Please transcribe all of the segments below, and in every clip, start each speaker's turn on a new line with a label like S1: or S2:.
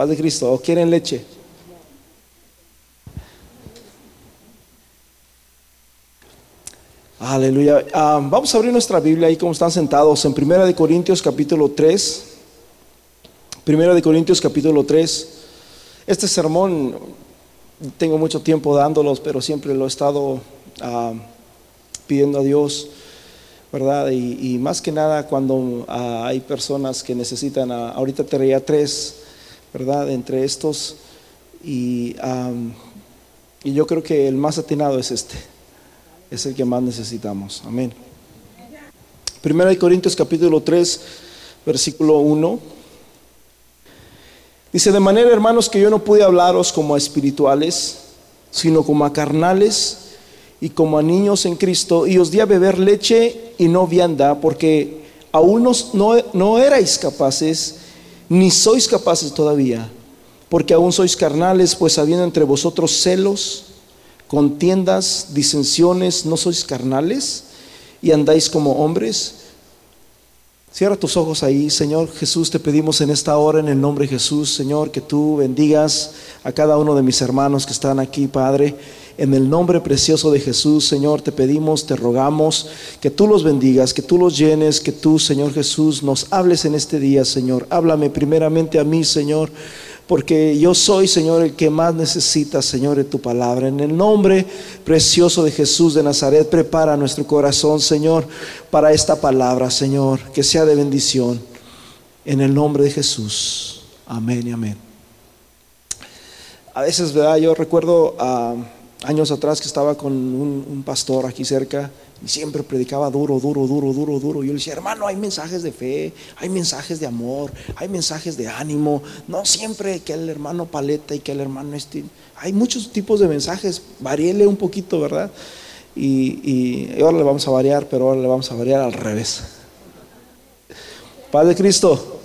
S1: Paz de Cristo. ¿O quieren leche? Aleluya. Ah, vamos a abrir nuestra Biblia ahí como están sentados en Primera de Corintios capítulo 3. Primera de Corintios capítulo 3. Este sermón tengo mucho tiempo dándolos, pero siempre lo he estado ah, pidiendo a Dios, ¿verdad? Y, más que nada cuando ah, hay personas que necesitan, ahorita te reía tres, ¿verdad? Entre estos. Y, y yo creo que el más atinado es este es el que más necesitamos. Amén. Primera de Corintios capítulo 3, versículo 1. Dice, de manera, hermanos, que yo no pude hablaros como a espirituales, sino como a carnales y como a niños en Cristo, y os di a beber leche y no vianda, porque aún no, no erais capaces, ni sois capaces todavía, porque aún sois carnales, pues habiendo entre vosotros celos, contiendas, disensiones, ¿no sois carnales y andáis como hombres? Cierra tus ojos ahí, Señor Jesús, te pedimos en esta hora, en el nombre de Jesús, Señor, que tú bendigas a cada uno de mis hermanos que están aquí, Padre. En el nombre precioso de Jesús, Señor, te pedimos, te rogamos que tú los bendigas, que tú los llenes, que tú, Señor Jesús, nos hables en este día, Señor. Háblame primeramente a mí, Señor porque yo soy, Señor, el que más necesita, Señor, de tu palabra. En el nombre precioso de Jesús de Nazaret, prepara nuestro corazón, Señor, para esta palabra, Señor, que sea de bendición. En el nombre de Jesús. Amén y amén. A veces, ¿verdad? Yo recuerdo ah, años atrás que estaba con un pastor aquí cerca y siempre predicaba duro, duro, duro, duro, duro. Yo le decía, hermano, hay mensajes de fe, hay mensajes de amor, hay mensajes de ánimo. No siempre que el hermano paleta y que el hermano este. Hay muchos tipos de mensajes. Varíele un poquito, ¿verdad? Y, ahora le vamos a variar, pero ahora le vamos a variar al revés. Padre Cristo.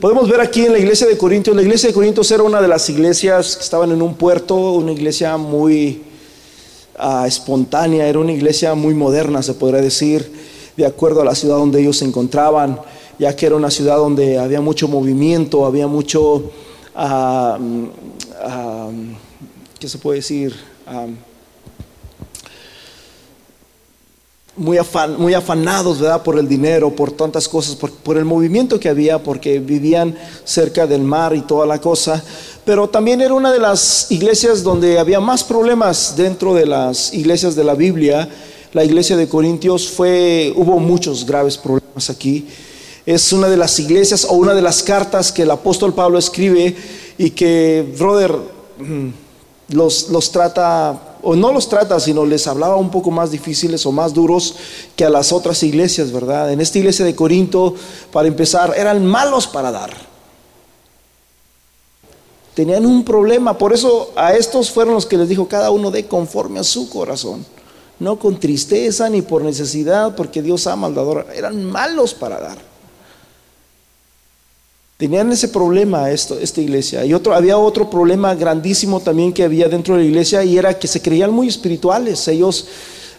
S1: Podemos ver aquí en la iglesia de Corintios, la iglesia de Corintios era una de las iglesias que estaban en un puerto, una iglesia muy espontánea, era una iglesia muy moderna, se podría decir, de acuerdo a la ciudad donde ellos se encontraban, ya que era una ciudad donde había mucho movimiento, había mucho, uh, ¿qué se puede decir? Muy, muy afanados ¿verdad? por el dinero, por tantas cosas, por, por, el movimiento que había, porque vivían cerca del mar y toda la cosa. Pero también era una de las iglesias donde había más problemas dentro de las iglesias de la Biblia. La iglesia de Corintios fue, hubo muchos graves problemas aquí. Es una de las iglesias o una de las cartas que el apóstol Pablo escribe y que, brother, mm, los, los trata o no los trata, sino les hablaba un poco más difíciles o más duros que a las otras iglesias, ¿verdad? En esta iglesia de Corinto, para empezar, eran malos para dar. Tenían un problema, por eso a estos fueron los que les dijo cada uno de conforme a su corazón, no con tristeza ni por necesidad, porque Dios ama al dador, eran malos para dar. Tenían ese problema esto, esta iglesia. Y otro, había otro problema grandísimo también que había dentro de la iglesia y era que se creían muy espirituales. Ellos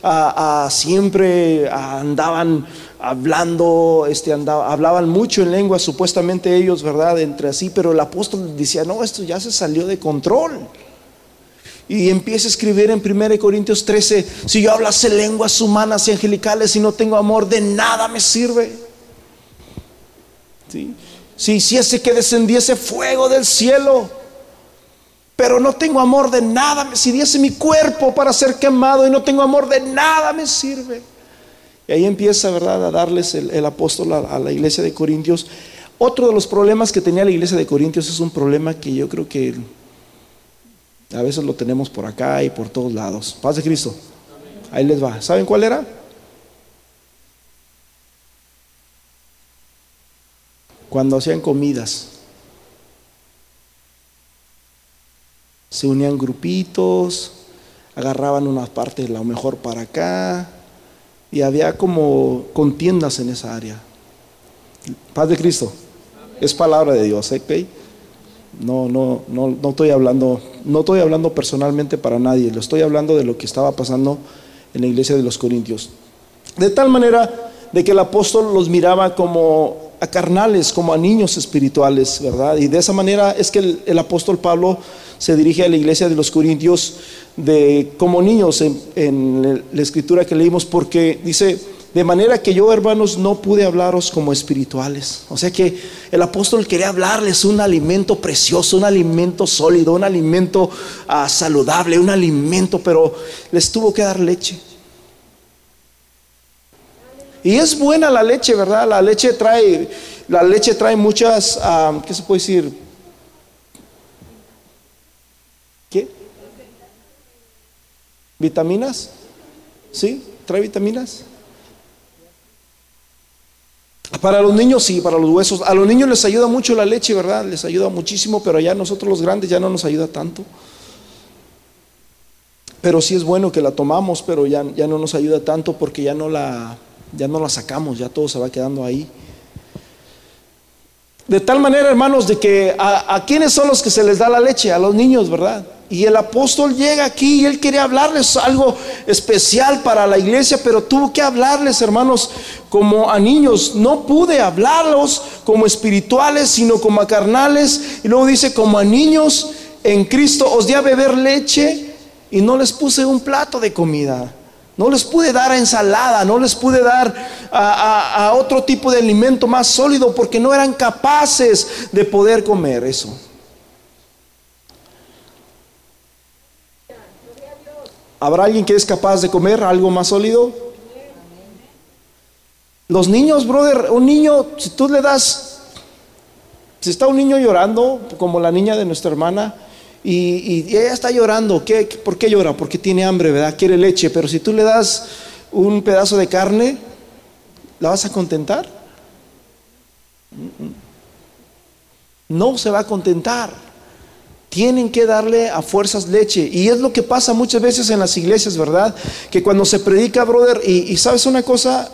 S1: ah, ah, siempre andaban hablando, este, hablaban mucho en lengua, supuestamente ellos, ¿verdad? Entre así, pero el apóstol decía, no, esto ya se salió de control. Y empieza a escribir en 1 Corintios 13, si yo hablase lenguas humanas y angelicales y no tengo amor, de nada me sirve. ¿Sí? Si hiciese que descendiese fuego del cielo, pero no tengo amor de nada, si diese mi cuerpo para ser quemado y no tengo amor de nada me sirve. Y ahí empieza, ¿verdad?, a darles el, apóstol a, la iglesia de Corintios. Otro de los problemas que tenía la iglesia de Corintios es un problema que yo creo que a veces lo tenemos por acá y por todos lados. Paz de Cristo. Ahí les va. ¿Saben cuál era? Cuando hacían comidas. Se unían grupitos, agarraban una parte de lo mejor para acá y había como contiendas en esa área. Paz de Cristo. Es palabra de Dios, ¿eh? No, no, no, no estoy hablando, no estoy hablando personalmente para nadie, lo estoy hablando de lo que estaba pasando en la iglesia de los Corintios. De tal manera de que el apóstol los miraba como a carnales, como a niños espirituales, ¿verdad? Y de esa manera es que el, apóstol Pablo se dirige a la iglesia de los Corintios de como niños en, en la escritura que leímos, porque dice, de manera que yo, hermanos, no pude hablaros como espirituales. O sea que el apóstol quería hablarles un alimento precioso, un alimento sólido, un alimento ah, saludable, un alimento, pero les tuvo que dar leche. Y es buena la leche, ¿verdad? La leche trae, la leche trae muchas, ¿qué se puede decir? ¿Qué? ¿Vitaminas? ¿Sí? ¿Trae vitaminas? Para los niños sí, para los huesos. A los niños les ayuda mucho la leche, ¿verdad? Les ayuda muchísimo, pero ya nosotros los grandes ya no nos ayuda tanto. Pero sí es bueno que la tomamos, pero ya, ya no nos ayuda tanto porque ya no la ya no la sacamos, ya todo se va quedando ahí. De tal manera, hermanos, de que a, a quiénes son los que se les da la leche, a los niños, ¿verdad? Y el apóstol llega aquí y él quería hablarles algo especial para la iglesia, pero tuvo que hablarles, hermanos, como a niños. No pude hablarlos como espirituales, sino como a carnales. Y luego dice, como a niños en Cristo, os di a beber leche y no les puse un plato de comida. No les pude dar ensalada, no les pude dar a, otro tipo de alimento más sólido porque no eran capaces de poder comer eso. ¿Habrá alguien que es capaz de comer algo más sólido? Los niños, brother, un niño, si tú le das, si está un niño llorando, como la niña de nuestra hermana, y, ella está llorando. ¿Qué, ¿Por qué llora? Porque tiene hambre, ¿verdad? Quiere leche. Pero si tú le das un pedazo de carne, ¿la vas a contentar? No se va a contentar. Tienen que darle a fuerzas leche. Y es lo que pasa muchas veces en las iglesias, ¿verdad? Que cuando se predica, brother, y, sabes una cosa,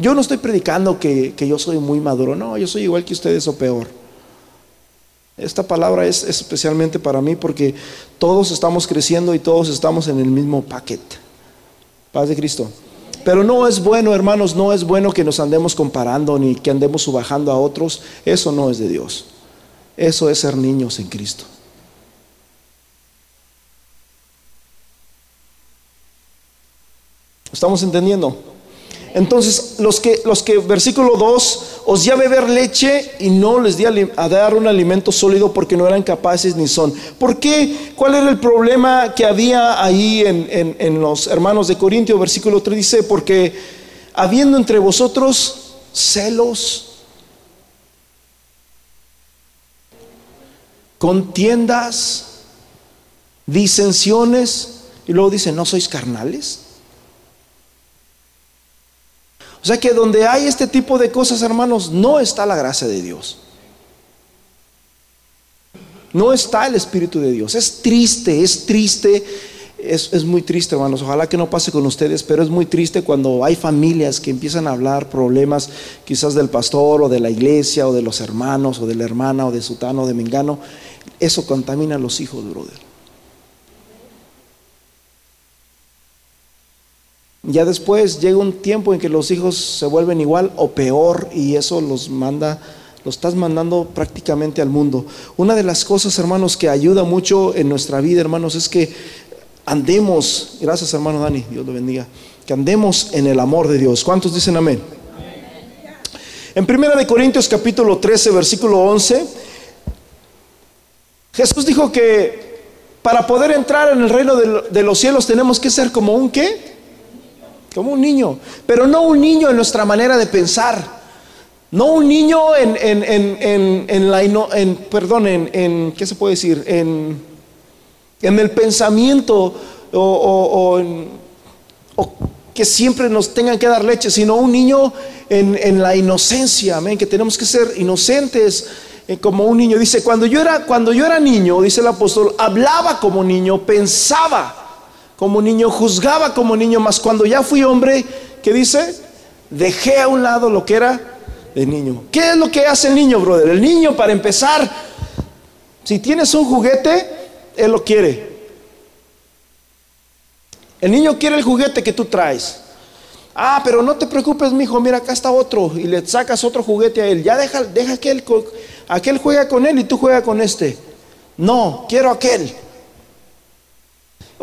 S1: yo no estoy predicando que yo soy muy maduro, no, yo soy igual que ustedes o peor. Esta palabra es, especialmente para mí porque todos estamos creciendo y todos estamos en el mismo paquete. Paz de Cristo. Pero no es bueno, hermanos, no es bueno que nos andemos comparando ni que andemos subajando a otros. Eso no es de Dios. Eso es ser niños en Cristo. ¿Estamos entendiendo? Entonces, los que, versículo 2, os di a beber leche y no les di a, dar un alimento sólido porque no eran capaces ni son. ¿Por qué? ¿Cuál era el problema que había ahí en, en los hermanos de Corintio? Versículo 3 dice, porque habiendo entre vosotros celos, contiendas, disensiones, y luego dice, ¿no sois carnales? O sea que donde hay este tipo de cosas, hermanos, no está la gracia de Dios. No está el Espíritu de Dios. Es triste, es triste. Es, muy triste, hermanos. Ojalá que no pase con ustedes, pero es muy triste cuando hay familias que empiezan a hablar problemas quizás del pastor o de la iglesia o de los hermanos o de la hermana o de sutano o de mengano. Eso contamina a los hijos, brother. Ya después llega un tiempo en que los hijos se vuelven igual o peor y eso los manda, los estás mandando prácticamente al mundo. Una de las cosas, hermanos, que ayuda mucho en nuestra vida, hermanos, es que andemos, gracias hermano Dani, Dios lo bendiga, que andemos en el amor de Dios. ¿Cuántos dicen amén? En Primera de Corintios capítulo 13, versículo 11, Jesús dijo que para poder entrar en el reino de los cielos tenemos que ser como un qué? Como un niño, pero no un niño en nuestra manera de pensar. No un niño en, en, en, en la, perdón, en, ¿qué se puede decir? En, en el pensamiento o, o, que siempre nos tengan que dar leche, sino un niño en, la inocencia, amén, que tenemos que ser inocentes eh, como un niño. Dice, cuando yo, era, cuando yo era niño, dice el apóstol, hablaba como niño, pensaba como niño, juzgaba como niño, mas cuando ya fui hombre, ¿qué dice? Dejé a un lado lo que era de niño. ¿Qué es lo que hace el niño, brother? El niño, para empezar, si tienes un juguete, él lo quiere. El niño quiere el juguete que tú traes. Ah, pero no te preocupes, mijo, mira, acá está otro. Y le sacas otro juguete a él. Ya deja, deja que él, aquel juega con él y tú juega con este. No, quiero aquel.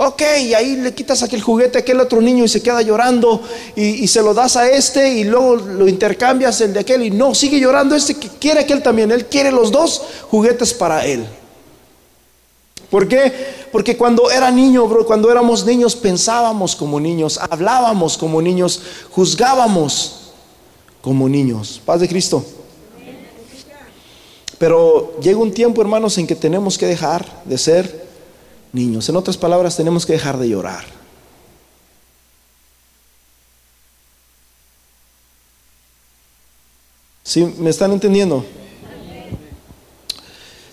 S1: Ok, y ahí le quitas aquel juguete a aquel otro niño y se queda llorando y, se lo das a este y luego lo intercambias el de aquel y no, sigue llorando este que quiere aquel también. Él quiere los dos juguetes para él. ¿Por qué? Porque cuando era niño, bro, cuando éramos niños pensábamos como niños, hablábamos como niños, juzgábamos como niños. Paz de Cristo. Pero llega un tiempo, hermanos, en que tenemos que dejar de ser niños. En otras palabras, tenemos que dejar de llorar. ¿Sí? ¿Me están entendiendo?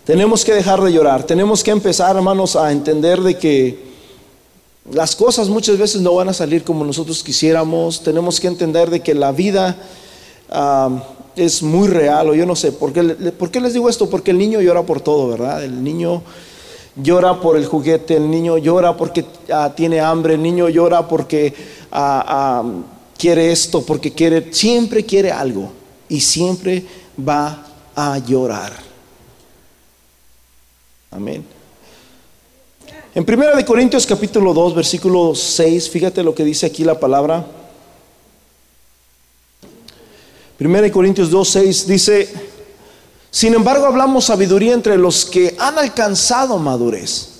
S1: Tenemos que dejar de llorar, tenemos que empezar, hermanos, a entender de que las cosas muchas veces no van a salir como nosotros quisiéramos, tenemos que entender de que la vida es muy real, o yo no sé, ¿por qué, ¿por qué les digo esto? Porque el niño llora por todo, ¿verdad? El niño llora por el juguete, el niño llora porque ah, tiene hambre, el niño llora porque ah, ah, quiere esto, porque quiere, siempre quiere algo y siempre va a llorar. Amén. En 1 Corintios capítulo 2, versículo 6, fíjate lo que dice aquí la palabra. 1 Corintios 2, 6 dice, sin embargo hablamos sabiduría entre los que han alcanzado madurez.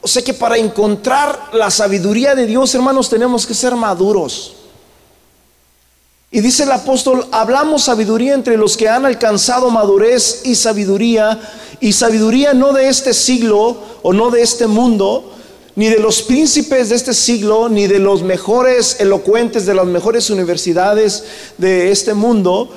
S1: O sea que para encontrar la sabiduría de Dios, hermanos, tenemos que ser maduros. Y dice el apóstol, hablamos sabiduría entre los que han alcanzado madurez y sabiduría, y sabiduría no de este siglo o no de este mundo, ni de los príncipes de este siglo, ni de los mejores elocuentes de las mejores universidades de este mundo,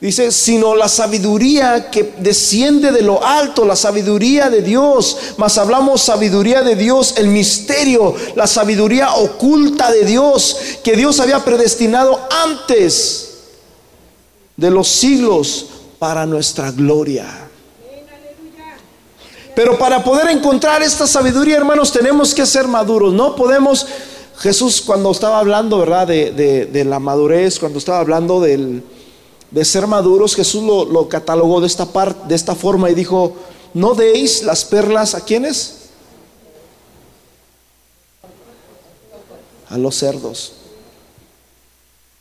S1: Dice, sino la sabiduría que desciende de lo alto, la sabiduría de Dios. Mas hablamos sabiduría de Dios, el misterio, la sabiduría oculta de Dios, que Dios había predestinado antes de los siglos para nuestra gloria. Pero para poder encontrar esta sabiduría, hermanos, tenemos que ser maduros. No podemos, Jesús cuando estaba hablando, ¿verdad? De, la madurez, cuando estaba hablando del de ser maduros, Jesús lo, catalogó de esta, de esta forma y dijo, no deis las perlas a quienes? A los cerdos.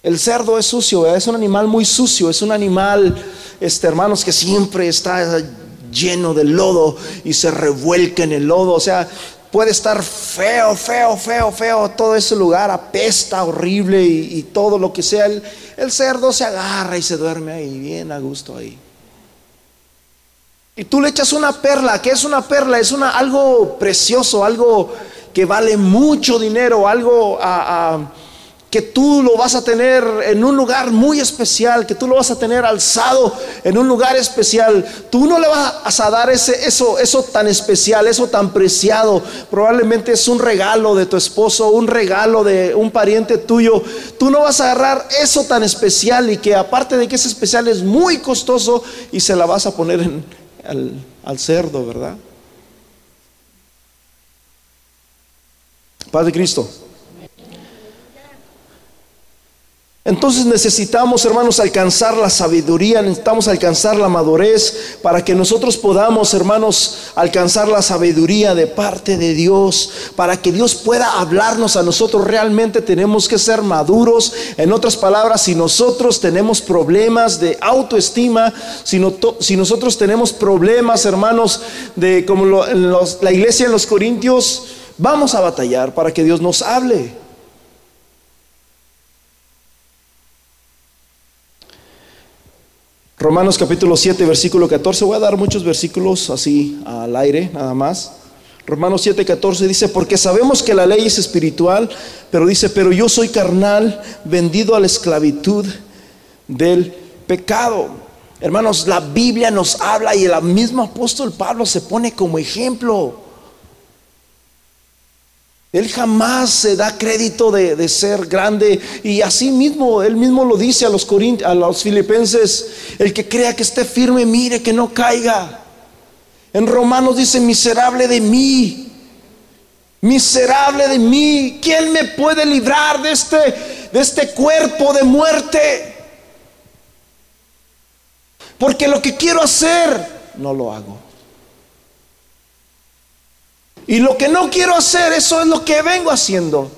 S1: El cerdo es sucio, es un animal muy sucio, es un animal, este, hermanos, que siempre está lleno de lodo y se revuelca en el lodo. O sea, puede estar feo, feo, feo, feo, todo ese lugar apesta horrible y, todo lo que sea. El, cerdo se agarra y se duerme ahí, bien a gusto ahí. Y tú le echas una perla, ¿qué es una perla? Es una, algo precioso, algo que vale mucho dinero, algo a que tú lo vas a tener en un lugar muy especial, que tú lo vas a tener alzado en un lugar especial. Tú no le vas a dar ese, eso, eso tan especial, eso tan preciado. Probablemente es un regalo de tu esposo, un regalo de un pariente tuyo. Tú no vas a agarrar eso tan especial y que aparte de que es especial es muy costoso y se la vas a poner al, al cerdo, ¿verdad? Padre Cristo. Entonces necesitamos, hermanos, alcanzar la sabiduría, necesitamos alcanzar la madurez para que nosotros podamos, hermanos, alcanzar la sabiduría de parte de Dios, para que Dios pueda hablarnos a nosotros. Realmente tenemos que ser maduros. En otras palabras, si nosotros tenemos problemas de autoestima, si, nosotros tenemos problemas, hermanos, de como la iglesia en los Corintios, vamos a batallar para que Dios nos hable. Romanos capítulo 7, versículo 14. Voy a dar muchos versículos así al aire, nada más. Romanos 7, 14 dice, porque sabemos que la ley es espiritual, pero dice, pero yo soy carnal, vendido a la esclavitud del pecado. Hermanos, la Biblia nos habla y el mismo apóstol Pablo se pone como ejemplo. Él jamás se da crédito de, ser grande y así mismo, él mismo lo dice a los, a los filipenses, el que crea que esté firme, mire que no caiga. En Romanos dice, miserable de mí, Miserable de mí, ¿quién me puede librar de este, de este cuerpo de muerte? Porque lo que quiero hacer, no lo hago. Y lo que no quiero hacer, eso es lo que vengo haciendo.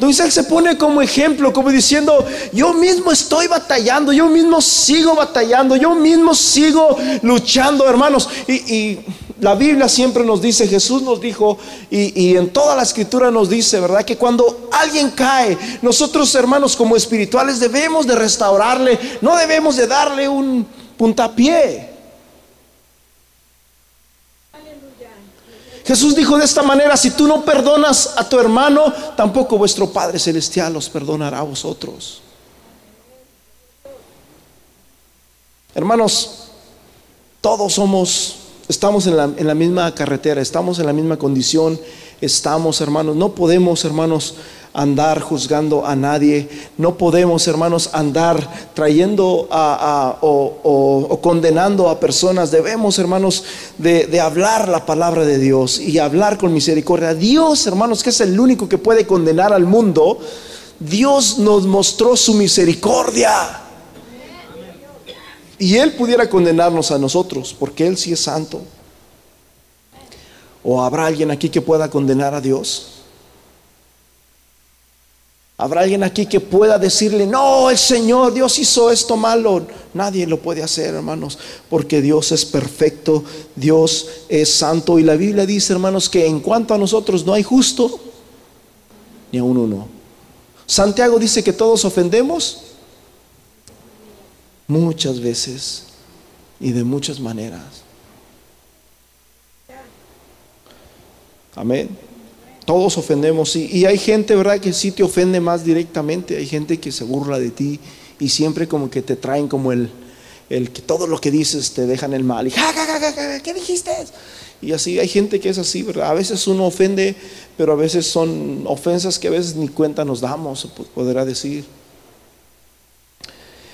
S1: Entonces él se pone como ejemplo, como diciendo, yo mismo estoy batallando, yo mismo sigo batallando, yo mismo sigo luchando, hermanos. Y, la Biblia siempre nos dice, Jesús nos dijo, y, y, en toda la escritura nos dice, ¿verdad? Que cuando alguien cae, nosotros hermanos como espirituales debemos de restaurarle, no debemos de darle un puntapié. Jesús dijo de esta manera, si tú no perdonas a tu hermano, tampoco vuestro Padre Celestial os perdonará a vosotros. Hermanos, todos somos, estamos en la, en la misma carretera, estamos en la misma condición, estamos, hermanos, no podemos, hermanos, andar juzgando a nadie, no podemos, hermanos, andar trayendo a, o, condenando a personas. Debemos, hermanos, de, de, hablar la palabra de Dios y hablar con misericordia. Dios, hermanos, que es el único que puede condenar al mundo, Dios nos mostró su misericordia. Y Él pudiera condenarnos a nosotros, porque Él sí es santo. ¿O habrá alguien aquí que pueda condenar a Dios? ¿Habrá alguien aquí que pueda decirle, no, el Señor, Dios hizo esto malo? Nadie lo puede hacer, hermanos, porque Dios es perfecto, Dios es santo. Y la Biblia dice, hermanos, que en cuanto a nosotros no hay justo, ni a uno. Santiago dice que todos ofendemos muchas veces y de muchas maneras. Amén. Todos ofendemos y, hay gente, ¿verdad? Que sí te ofende más directamente. Hay gente que se burla de ti y siempre como que te traen como el, el que todo lo que dices te dejan el mal. Y, ja, ¿qué dijiste? Y así hay gente que es así, ¿verdad? A veces uno ofende, pero a veces son ofensas que a veces ni cuenta nos damos, podrá decir.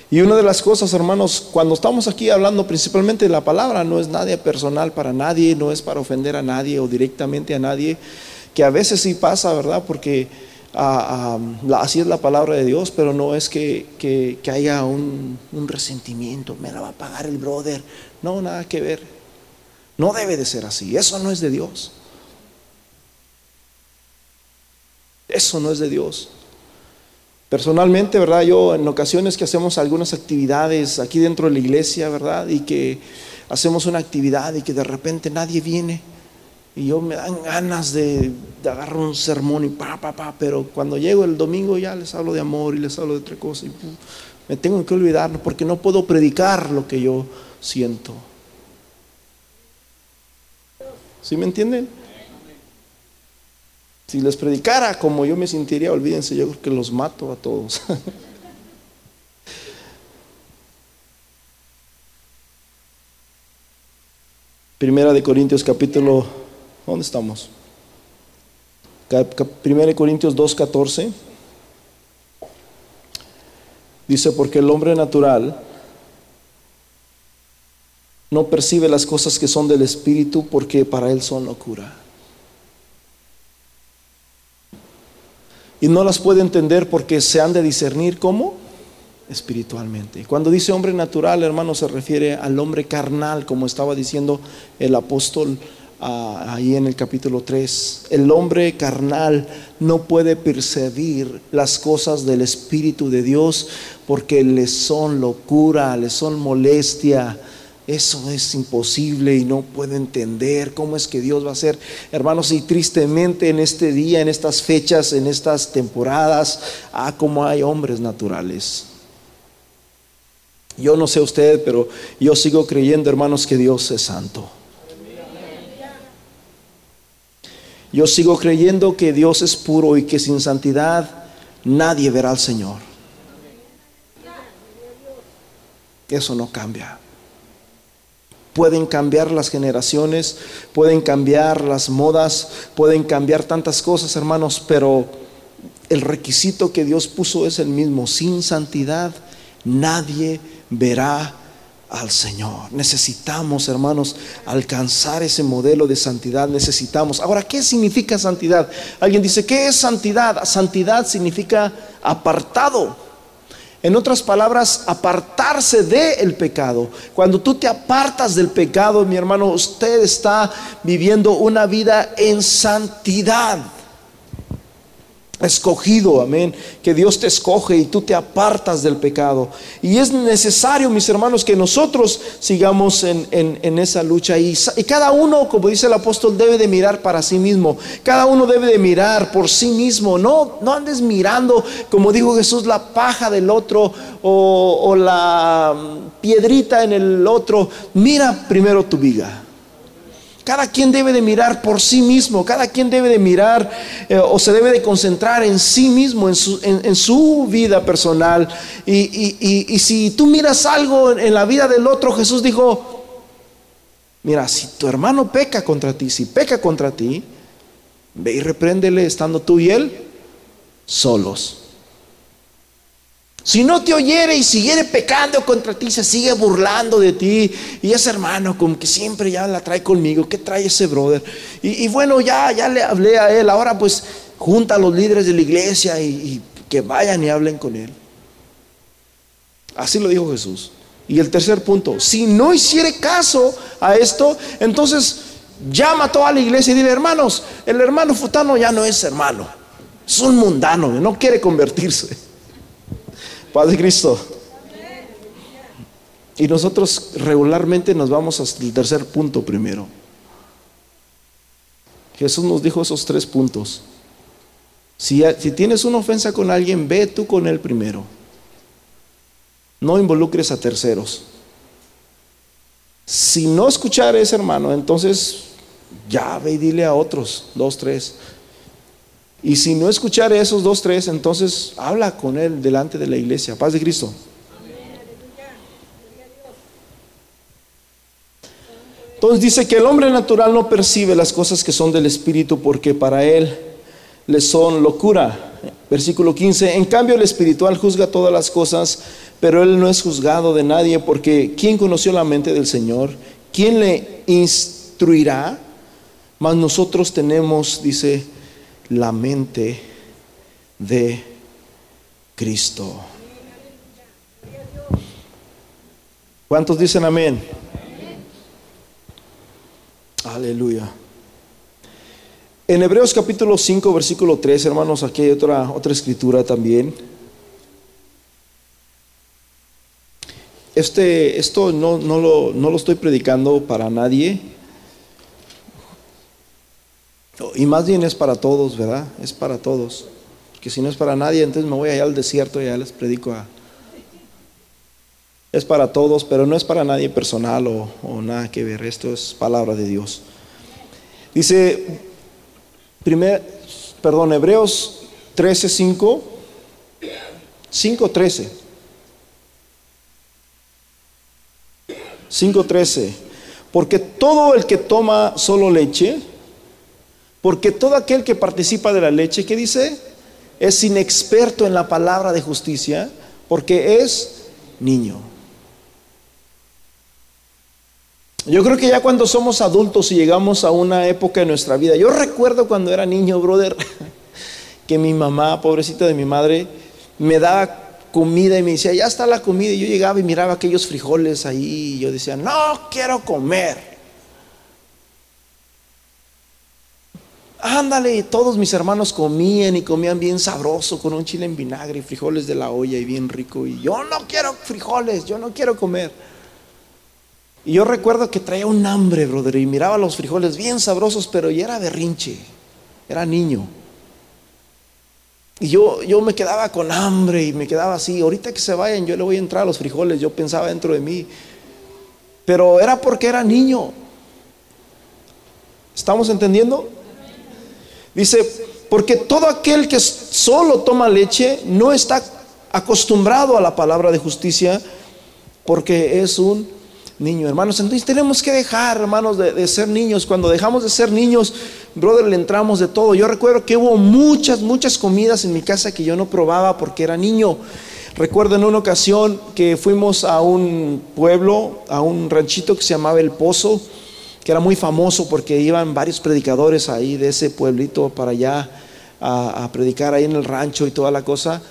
S1: Y una de las cosas, hermanos, cuando estamos aquí hablando principalmente de la palabra, no es nadie personal para nadie, no es para ofender a nadie o directamente a nadie, que a veces sí pasa, ¿verdad? Porque ah, ah, así es la palabra de Dios, pero no es que, haya un, un, resentimiento, me la va a pagar el brother. No, nada que ver. No debe de ser así, eso no es de Dios. Eso no es de Dios. Personalmente, ¿verdad? Yo en ocasiones que hacemos algunas actividades aquí dentro de la iglesia, ¿verdad? Y que hacemos una actividad y que de repente nadie viene y yo me dan ganas de, agarrar un sermón y pa, pa, pa, pero cuando llego el domingo ya les hablo de amor y les hablo de otra cosa y me tengo que olvidar porque no puedo predicar lo que yo siento. ¿Sí me entienden? Si les predicara como yo me sentiría, olvídense, yo creo que los mato a todos. Primera de Corintios capítulo ¿Dónde estamos? 1 Corintios 2.14 dice, porque el hombre natural no percibe las cosas que son del Espíritu porque para él son locura. Y no las puede entender porque se han de discernir como espiritualmente. Cuando dice hombre natural, hermano, se refiere al hombre carnal, como estaba diciendo el apóstol ahí en el capítulo 3. El hombre carnal no puede percibir las cosas del Espíritu de Dios porque le son locura, le son molestia. Eso es imposible y no puedo entender cómo es que Dios va a hacer. Hermanos, y tristemente en este día, en estas fechas, en estas temporadas, ah, como hay hombres naturales. Yo no sé usted, pero yo sigo creyendo, hermanos, que Dios es santo. Yo sigo creyendo que Dios es puro y que sin santidad nadie verá al Señor. Eso no cambia. Pueden cambiar las generaciones, pueden cambiar las modas, pueden cambiar tantas cosas, hermanos, pero el requisito que Dios puso es el mismo. Sin santidad nadie verá al Señor. Necesitamos, hermanos, alcanzar ese modelo de santidad. Necesitamos. Ahora, ¿qué significa santidad? Alguien dice, ¿qué es santidad? Santidad significa apartado. En otras palabras, apartarse del pecado. Cuando tú te apartas del pecado, mi hermano, usted está viviendo una vida en santidad escogido, amén, que Dios te escoge y tú te apartas del pecado. Y es necesario, mis hermanos, que nosotros sigamos en, esa lucha. Y, y, cada uno, como dice el apóstol, debe de mirar para sí mismo. Cada uno debe de mirar por sí mismo. No, no andes mirando, como dijo Jesús, la paja del otro o, o la piedrita en el otro. Mira primero tu vida. Cada quien debe de mirar por sí mismo, cada quien debe de mirar eh, o se debe de concentrar en sí mismo, en su, en, su vida personal. Y, si tú miras algo en la vida del otro, Jesús dijo, mira, si tu hermano peca contra ti, si peca contra ti, ve y repréndele estando tú y él solos. Si no te oyere y siguiere pecando contra ti, se sigue burlando de ti. Y ese hermano, como que siempre ya la trae conmigo. ¿Qué trae ese brother? Y, bueno, ya, ya le hablé a él. Ahora pues junta a los líderes de la iglesia y, que vayan y hablen con él. Así lo dijo Jesús. Y el tercer punto, si no hiciere caso a esto, entonces llama a toda la iglesia y dile, hermanos, el hermano futano ya no es hermano, es un mundano, no quiere convertirse. Paz de Cristo. Y nosotros regularmente nos vamos hasta el tercer punto primero. Jesús nos dijo esos tres puntos. Si, tienes una ofensa con alguien, ve tú con él primero. No involucres a terceros. Si no escuchar a ese hermano, entonces ya ve y dile a otros, dos, tres. Y si no escuchar esos dos, tres, entonces habla con él delante de la iglesia. Paz de Cristo. Entonces dice que el hombre natural no percibe las cosas que son del Espíritu porque para él le son locura. Versículo 15, en cambio el espiritual juzga todas las cosas, pero él no es juzgado de nadie porque ¿quién conoció la mente del Señor? ¿Quién le instruirá? Mas nosotros tenemos, dice, la mente de Cristo. ¿Cuántos dicen amén? Aleluya. En Hebreos capítulo 5, versículo 3, hermanos, aquí hay otra, otra escritura también. Este, esto no, no, lo, no lo estoy predicando para nadie, y más bien es para todos, ¿verdad? Es para todos. Que si no es para nadie, entonces me voy allá al desierto y ya les predico a... Es para todos, pero no es para nadie personal o, nada que ver. Esto es palabra de Dios. Dice, primer, perdón, Hebreos 13, 5, 5, 13. 5, 13. Porque todo el que toma solo leche, porque todo aquel que participa de la leche, ¿qué dice? Es inexperto en la palabra de justicia, porque es niño. Yo creo que ya cuando somos adultos y llegamos a una época de nuestra vida, yo recuerdo cuando era niño, brother, que mi mamá, pobrecita de mi madre, me daba comida y me decía, ya está la comida. Y yo llegaba y miraba aquellos frijoles ahí y yo decía, no quiero comer. Ándale, todos mis hermanos comían y comían bien sabroso con un chile en vinagre y frijoles de la olla y bien rico. Y yo no quiero frijoles, yo no quiero comer. Y yo recuerdo que traía un hambre, brother, y miraba los frijoles bien sabrosos, pero ya era berrinche, era niño. Y yo, yo me quedaba con hambre y me quedaba así. Ahorita que se vayan, yo le voy a entrar a los frijoles, yo pensaba dentro de mí. Pero era porque era niño. ¿Estamos entendiendo? Dice, porque todo aquel que solo toma leche no está acostumbrado a la palabra de justicia porque es un niño, hermanos. Entonces tenemos que dejar, hermanos, de, ser niños. Cuando dejamos de ser niños, brother, le entramos de todo. Yo recuerdo que hubo muchas, muchas comidas en mi casa que yo no probaba porque era niño. Recuerdo en una ocasión que fuimos a un pueblo, a un ranchito que se llamaba El Pozo, que era muy famoso porque iban varios predicadores ahí de ese pueblito para allá a, predicar ahí en el rancho y toda la cosa.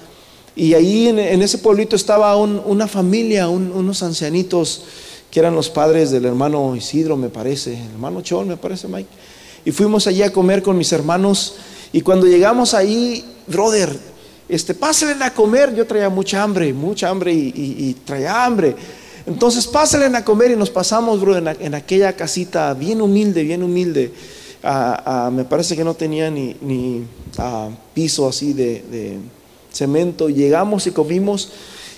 S1: Y ahí en, ese pueblito estaba una familia, unos ancianitos que eran los padres del hermano Isidro, me parece, el hermano Chol, me parece, Mike. Y fuimos allí a comer con mis hermanos. Y cuando llegamos ahí, brother, este, pásenle a comer. Yo traía mucha hambre, mucha hambre y, traía hambre. Entonces, pásenle a comer y nos pasamos, bro, en, aquella casita bien humilde, bien humilde. me parece que no tenía ni, piso así de, cemento. Llegamos y comimos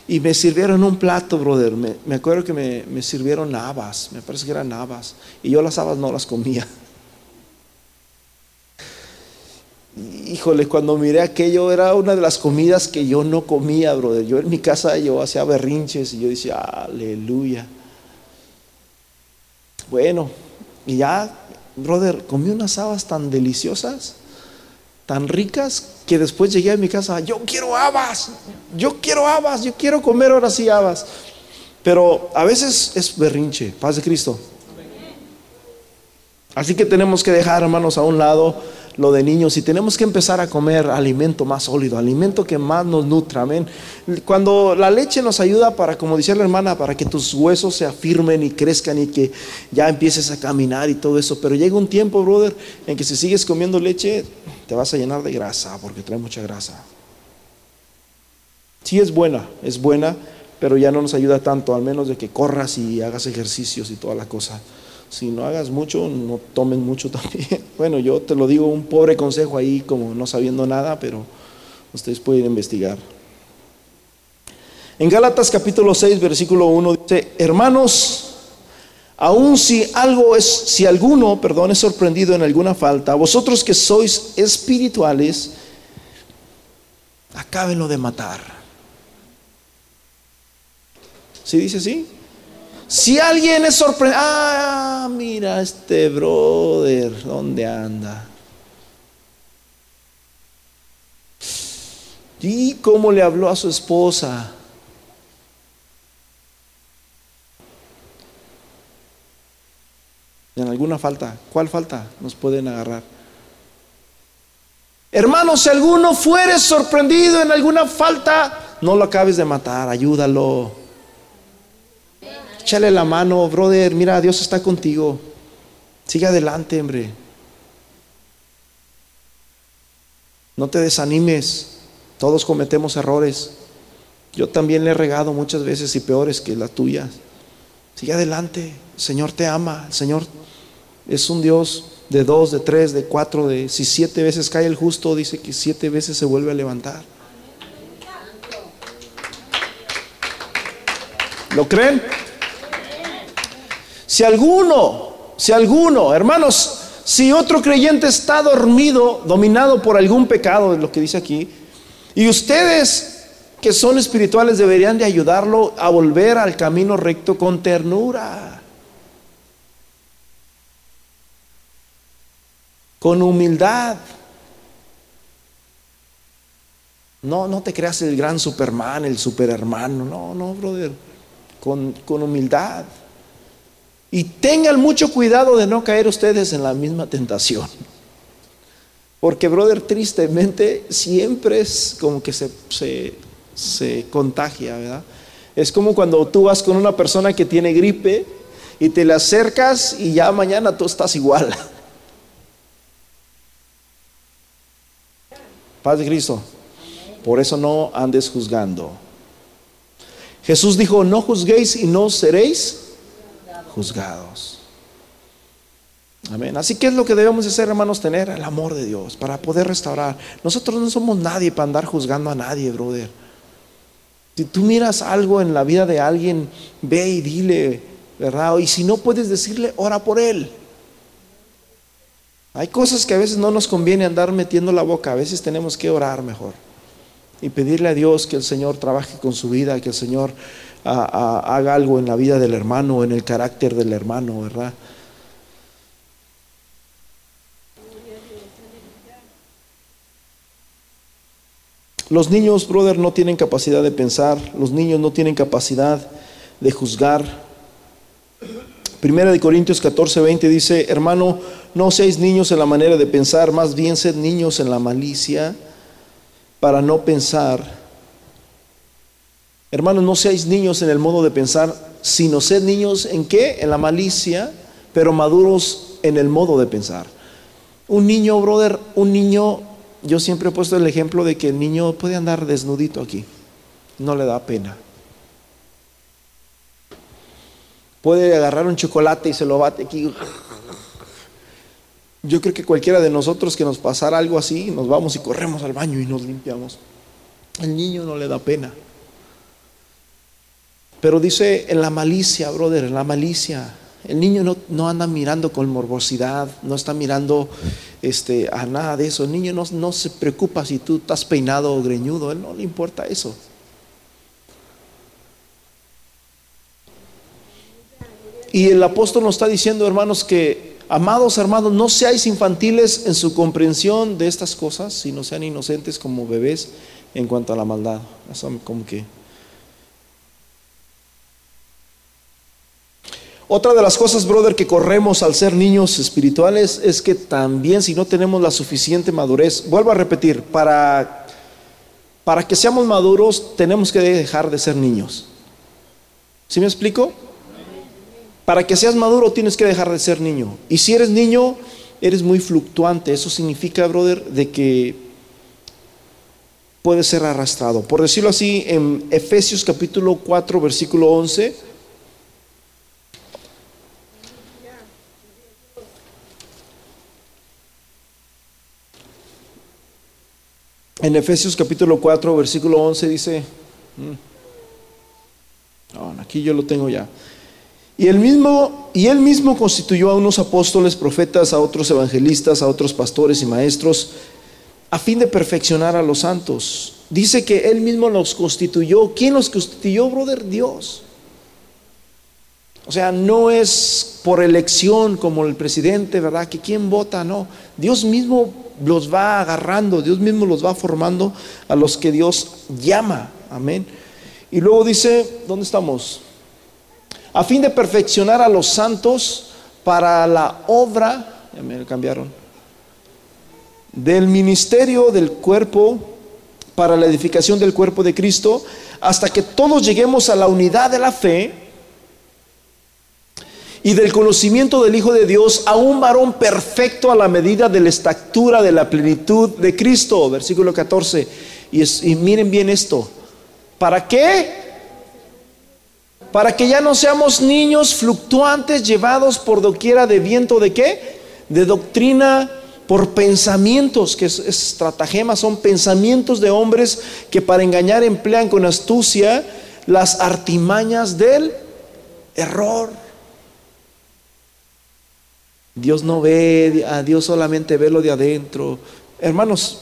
S1: y me sirvieron un plato, brother. Me, acuerdo que me, me, sirvieron habas, me parece que eran habas. Y yo las habas no las comía. Cuando miré aquello era una de las comidas que yo no comía, brother. Yo en mi casa yo hacía berrinches y yo decía, aleluya. Bueno, y ya, brother, comí unas habas tan deliciosas, tan ricas, que después llegué a mi casa, yo quiero habas, yo quiero habas, yo quiero comer ahora sí habas. Pero a veces es berrinche, paz de Cristo. Así que tenemos que dejar, hermanos, a un lado lo de niños y tenemos que empezar a comer alimento más sólido, alimento que más nos nutra, amén. Cuando la leche nos ayuda para, como decía la hermana, para que tus huesos se afirmen y crezcan y que ya empieces a caminar y todo eso, pero llega un tiempo, brother, en que si sigues comiendo leche, te vas a llenar de grasa, porque trae mucha grasa. Sí es buena, es buena, pero ya no nos ayuda tanto, al menos de que corras y hagas ejercicios y toda la cosa. Si no hagas mucho, no tomen mucho también. Bueno, yo te lo digo un pobre consejo ahí, como no sabiendo nada, pero ustedes pueden investigar. En Gálatas capítulo 6, versículo 1 dice, hermanos, aun si algo es, si alguno, perdón, es sorprendido en alguna falta, vosotros que sois espirituales, acábenlo de matar. ¿Sí dice así? Si alguien es sorprendido, ah, mira este brother, ¿dónde anda? Y cómo le habló a su esposa. En alguna falta, ¿cuál falta nos pueden agarrar? Hermanos, si alguno fuere sorprendido en alguna falta, no lo acabes de matar, ayúdalo. Échale la mano, brother, mira, Dios está contigo. Sigue adelante, hombre. No te desanimes. Todos cometemos errores. Yo también le he regado muchas veces y peores que las tuyas. Sigue adelante. El Señor te ama. El Señor es un Dios de dos, de tres, de cuatro, de si siete veces cae el justo, dice que siete veces se vuelve a levantar. ¿Lo creen? Si alguno, si alguno, hermanos, si otro creyente está dormido, dominado por algún pecado, es lo que dice aquí, y ustedes que son espirituales deberían de ayudarlo a volver al camino recto con ternura, con humildad. No, no te creas el gran Superman, el superhermano, no, no, brother, con, con humildad. Y tengan mucho cuidado de no caer ustedes en la misma tentación. Porque, brother, tristemente siempre es como que se, se, contagia, ¿verdad? Es como cuando tú vas con una persona que tiene gripe y te le acercas y ya mañana tú estás igual. Paz de Cristo. Por eso no andes juzgando. Jesús dijo, no juzguéis y no seréis juzgados. Amén. Así que es lo que debemos hacer, hermanos, tener el amor de Dios para poder restaurar. Nosotros no somos nadie para andar juzgando a nadie, brother. Si tú miras algo en la vida de alguien, ve y dile, ¿verdad? Y si no puedes decirle, ora por él. Hay cosas que a veces no nos conviene andar metiendo la boca, a veces tenemos que orar mejor y pedirle a Dios que el Señor trabaje con su vida, que el Señor haga algo en la vida del hermano, en el carácter del hermano, ¿verdad? Los niños, brother, no tienen capacidad de pensar, los niños no tienen capacidad de juzgar. Primera de Corintios 14, 20 dice, hermano, no seáis niños en la manera de pensar, más bien sed niños en la malicia para no pensar. Hermanos, no seáis niños en el modo de pensar, sino sed niños en qué? En la malicia, pero maduros en el modo de pensar. Un niño, brother, un niño, yo siempre he puesto el ejemplo de que el niño puede andar desnudito aquí, no le da pena. Puede agarrar un chocolate y se lo bate aquí. Yo creo que cualquiera de nosotros que nos pasara algo así, nos vamos y corremos al baño y nos limpiamos. El niño no le da pena. Pero dice en la malicia, brother, en la malicia. El niño no, no anda mirando con morbosidad, no está mirando este, a nada de eso. El niño no, no se preocupa si tú estás peinado o greñudo, él no le importa eso. Y el apóstol nos está diciendo, hermanos, que, amados hermanos, no seáis infantiles en su comprensión de estas cosas, sino sean inocentes como bebés en cuanto a la maldad. Eso como que... Otra de las cosas, brother, que corremos al ser niños espirituales es que también si no tenemos la suficiente madurez, vuelvo a repetir, para, para que seamos maduros tenemos que dejar de ser niños. ¿Sí me explico? Para que seas maduro tienes que dejar de ser niño. Y si eres niño, eres muy fluctuante. Eso significa, brother, de que puedes ser arrastrado. Por decirlo así, en Efesios capítulo 4, versículo 11. En Efesios capítulo 4, versículo 11 dice, mm, aquí yo lo tengo ya. Y él mismo, y él mismo constituyó a unos apóstoles, profetas, a otros evangelistas, a otros pastores y maestros, a fin de perfeccionar a los santos. Dice que él mismo los constituyó. ¿Quién los constituyó, brother? Dios. O sea, no es por elección como el presidente, ¿verdad? Que quién vota, no. Dios mismo los va agarrando, Dios mismo los va formando a los que Dios llama. Amén. Y luego dice, ¿dónde estamos? a fin de perfeccionar a los santos para la obra, ya me cambiaron, del ministerio del cuerpo, para la edificación del cuerpo de Cristo, hasta que todos lleguemos a la unidad de la fe y del conocimiento del Hijo de Dios, a un varón perfecto a la medida de la estatura de la plenitud de Cristo, versículo 14. Y, miren bien esto, ¿para qué? para que ya no seamos niños fluctuantes llevados por doquiera de viento de qué? De doctrina por pensamientos, que es, estratagemas, son pensamientos de hombres que para engañar emplean con astucia las artimañas del error. Dios no ve, a Dios solamente ve lo de adentro. Hermanos,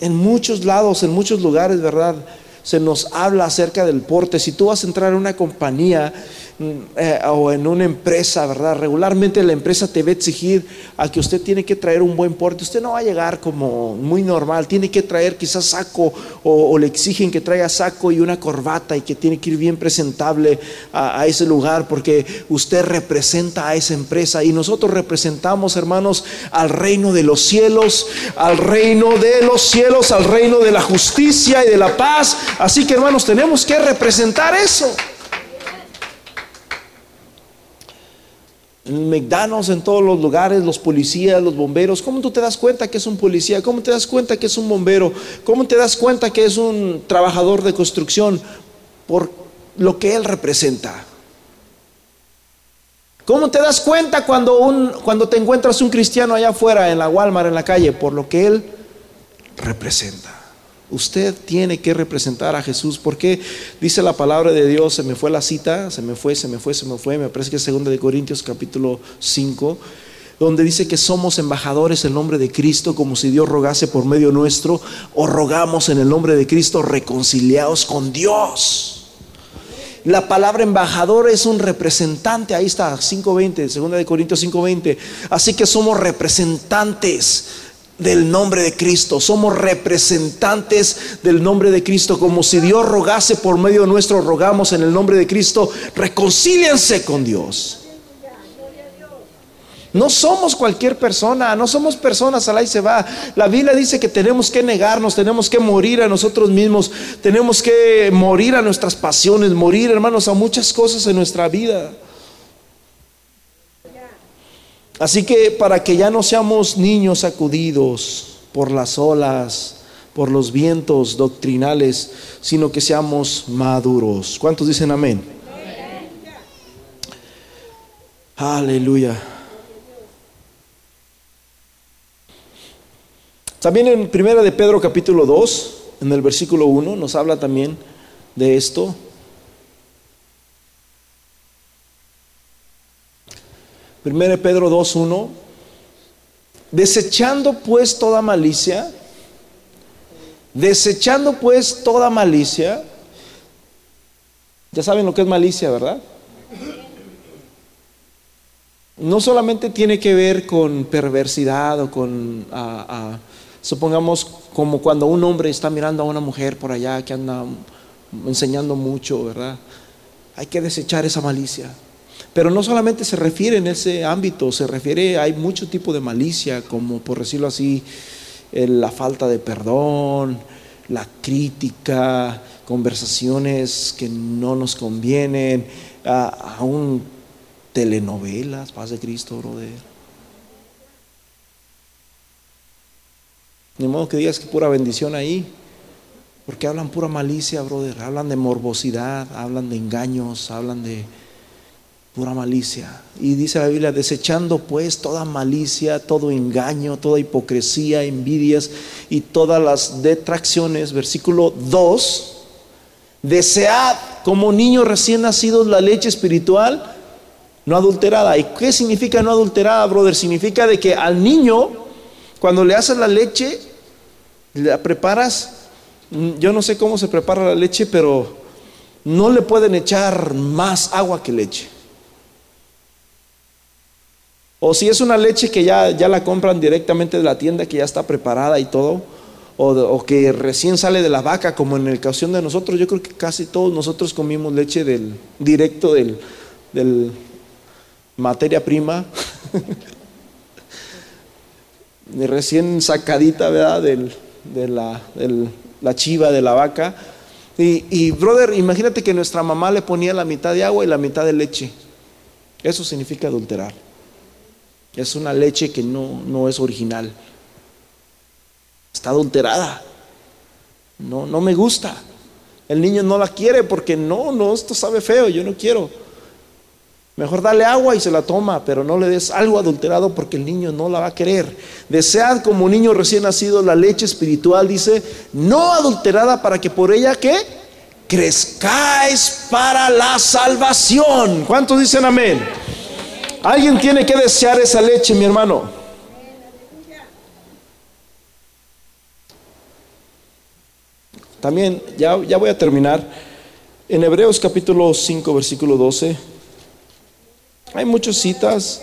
S1: en muchos lados, en muchos lugares, ¿verdad? se nos habla acerca del porte. Si tú vas a entrar en una compañía eh, o en una empresa, ¿verdad? Regularmente la empresa te va a exigir a que usted tiene que traer un buen porte. Usted no va a llegar como muy normal, tiene que traer quizás saco o, le exigen que traiga saco y una corbata y que tiene que ir bien presentable a, a ese lugar porque usted representa a esa empresa y nosotros representamos, hermanos, al reino de los cielos, al reino de los cielos, al reino de la justicia y de la paz Así que hermanos, tenemos que representar eso. McDonald's, en todos los lugares, los policías, los bomberos. ¿Cómo tú te das cuenta que es un policía? ¿Cómo te das cuenta que es un bombero? ¿Cómo te das cuenta que es un trabajador de construcción? Por lo que él representa. ¿Cómo te das cuenta cuando, un, cuando te encuentras un cristiano allá afuera, en la Walmart, en la calle? Por lo que él representa. Usted tiene que representar a Jesús porque dice la palabra de Dios, se me fue la cita, se me fue, se me fue, se me fue, me parece que es 2 de Corintios capítulo 5, donde dice que somos embajadores en nombre de Cristo, como si Dios rogase por medio nuestro, o rogamos en el nombre de Cristo reconciliados con Dios. La palabra embajador es un representante, ahí está, 5.20, 2 de Corintios 5.20. Así que somos representantes del nombre de Cristo, somos representantes del nombre de Cristo, como si Dios rogase por medio nuestro, rogamos en el nombre de Cristo, reconcíliense con Dios. No somos cualquier persona, no somos personas al y se va. La Biblia dice que tenemos que negarnos, tenemos que morir a nosotros mismos, tenemos que morir a nuestras pasiones, morir, hermanos, a muchas cosas en nuestra vida. Así que para que ya no seamos niños sacudidos por las olas, por los vientos doctrinales, sino que seamos maduros. ¿Cuántos dicen amén? Aleluya. También en Primera de Pedro capítulo 2, en el versículo 1, nos habla también de esto. Primera de Pedro 2, 1. Desechando pues toda malicia, desechando pues toda malicia, ya saben lo que es malicia, ¿verdad? No solamente tiene que ver con perversidad o con Supongamos como cuando un hombre está mirando a una mujer por allá que anda enseñando mucho, ¿verdad? Hay que desechar esa malicia. Pero no solamente se refiere en ese ámbito, se refiere, hay mucho tipo de malicia, como por decirlo así, la falta de perdón, la crítica, conversaciones que no nos convienen, aún telenovelas, paz de Cristo, brother. Ni modo que digas que pura bendición ahí. Porque hablan pura malicia, brother. Hablan de morbosidad, hablan de engaños, hablan de pura malicia. Y dice la Biblia, desechando pues toda malicia, todo engaño, toda hipocresía, envidias y todas las detracciones. Versículo 2. Desead como niño recién nacido la leche espiritual no adulterada. ¿Y qué significa no adulterada, brother? Significa de que al niño cuando le haces la leche, la preparas, yo no sé cómo se prepara la leche, pero no le pueden echar más agua que leche. O si es una leche que ya, ya la compran directamente de la tienda, que ya está preparada y todo, o, que recién sale de la vaca, como en el ocasión de nosotros, yo creo que casi todos nosotros comimos leche del directo del, del materia prima. recién sacadita, ¿verdad? de la, chiva de la vaca. Y, brother, imagínate que nuestra mamá le ponía la mitad de agua y la mitad de leche. Eso significa adulterar. Es una leche que no, no es original. Está adulterada. No, no me gusta. El niño no la quiere porque no, no, esto sabe feo, yo no quiero. Mejor dale agua y se la toma, pero no le des algo adulterado porque el niño no la va a querer. Desead como niño recién nacido la leche espiritual, dice, no adulterada para que por ella que crezcáis para la salvación. ¿Cuántos dicen amén? Alguien tiene que desear esa leche, mi hermano. También, ya, ya voy a terminar. En Hebreos capítulo 5, versículo 12. Hay muchas citas.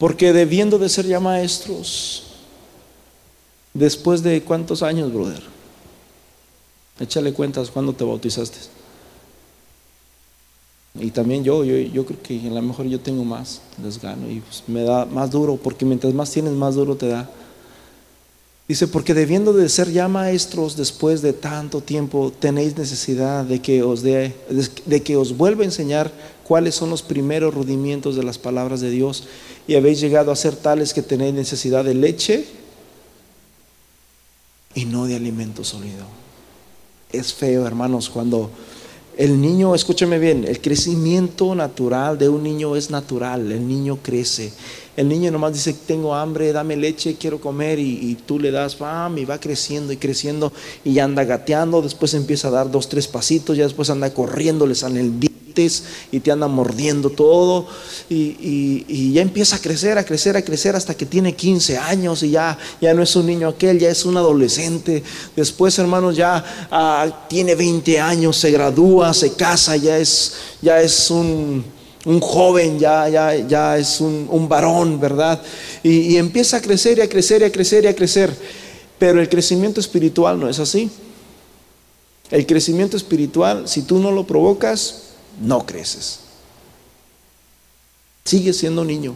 S1: Porque debiendo de ser ya maestros, después de cuántos años, brother? Échale cuentas cuando te bautizaste. Y también yo, yo, yo creo que a lo mejor yo tengo más, les gano y pues me da más duro, porque mientras más tienes, más duro te da. Dice, porque debiendo de ser ya maestros después de tanto tiempo, tenéis necesidad de que os de, de que os vuelva a enseñar cuáles son los primeros rudimientos de las palabras de Dios. Y habéis llegado a ser tales que tenéis necesidad de leche y no de alimento sólido. Es feo, hermanos, cuando el niño, escúcheme bien, el crecimiento natural de un niño es natural, el niño crece. El niño nomás dice, tengo hambre, dame leche, quiero comer y, tú le das, pam, y va creciendo y creciendo y anda gateando, después empieza a dar dos, tres pasitos, ya después anda corriendo, le sale el diente y te anda mordiendo todo y, ya empieza a crecer, a crecer, a crecer hasta que tiene 15 años y ya, ya no es un niño aquel, ya es un adolescente. Después, hermanos, ya ah, tiene 20 años, se gradúa, se casa, ya es, ya es un, joven, ya, ya, ya es un, varón, ¿verdad? Y, y empieza a crecer y a crecer y a crecer y a crecer. Pero el crecimiento espiritual no es así. El crecimiento espiritual, si tú no lo provocas, no creces. Sigues siendo niño.